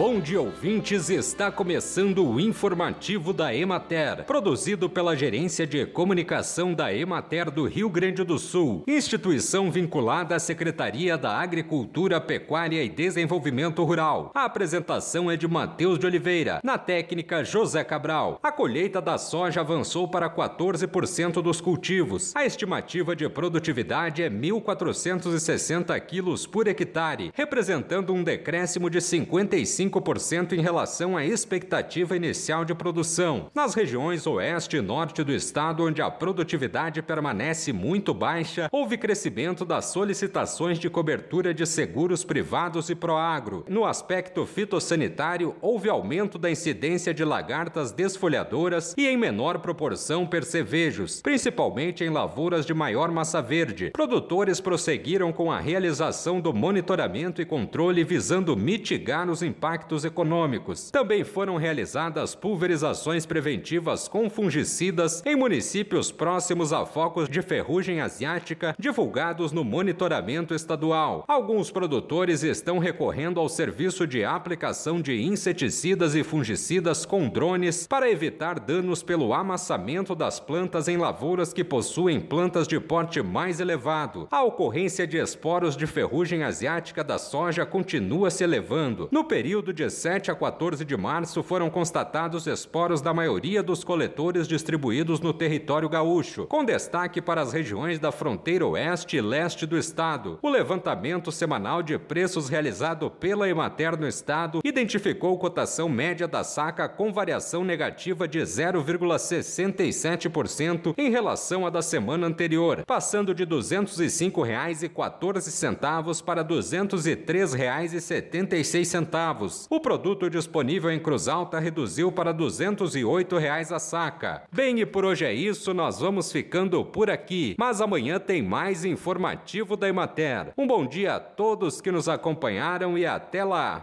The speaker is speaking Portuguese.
Bom dia, ouvintes! Está começando o informativo da Emater, produzido pela Gerência de Comunicação da Emater do Rio Grande do Sul, instituição vinculada à Secretaria da Agricultura, Pecuária e Desenvolvimento Rural. A apresentação é de Matheus de Oliveira, na técnica José Cabral. A colheita da soja avançou para 14% dos cultivos. A estimativa de produtividade é 1.460 quilos por hectare, representando um decréscimo de 55 5% em relação à expectativa inicial de produção. Nas regiões oeste e norte do estado, onde a produtividade permanece muito baixa, houve crescimento das solicitações de cobertura de seguros privados e proagro. No aspecto fitossanitário, houve aumento da incidência de lagartas desfolhadoras e, em menor proporção, percevejos, principalmente em lavouras de maior massa verde. Produtores prosseguiram com a realização do monitoramento e controle visando mitigar os impactos impactos econômicos. Também foram realizadas pulverizações preventivas com fungicidas em municípios próximos a focos de ferrugem asiática divulgados no monitoramento estadual. Alguns produtores estão recorrendo ao serviço de aplicação de inseticidas e fungicidas com drones para evitar danos pelo amassamento das plantas em lavouras que possuem plantas de porte mais elevado. A ocorrência de esporos de ferrugem asiática da soja continua se elevando. No período período de 7 a 14 de março foram constatados esporos da maioria dos coletores distribuídos no território gaúcho, com destaque para as regiões da fronteira oeste e leste do estado. O levantamento semanal de preços realizado pela Emater no estado identificou cotação média da saca com variação negativa de 0,67% em relação à da semana anterior, passando de R$ 205,14 para R$ 203,76 o produto disponível em Cruz Alta reduziu para 208 reais a saca. Bem, e por hoje é isso, nós vamos ficando por aqui, mas amanhã tem mais informativo da Emater. Um bom dia a todos que nos acompanharam e até lá!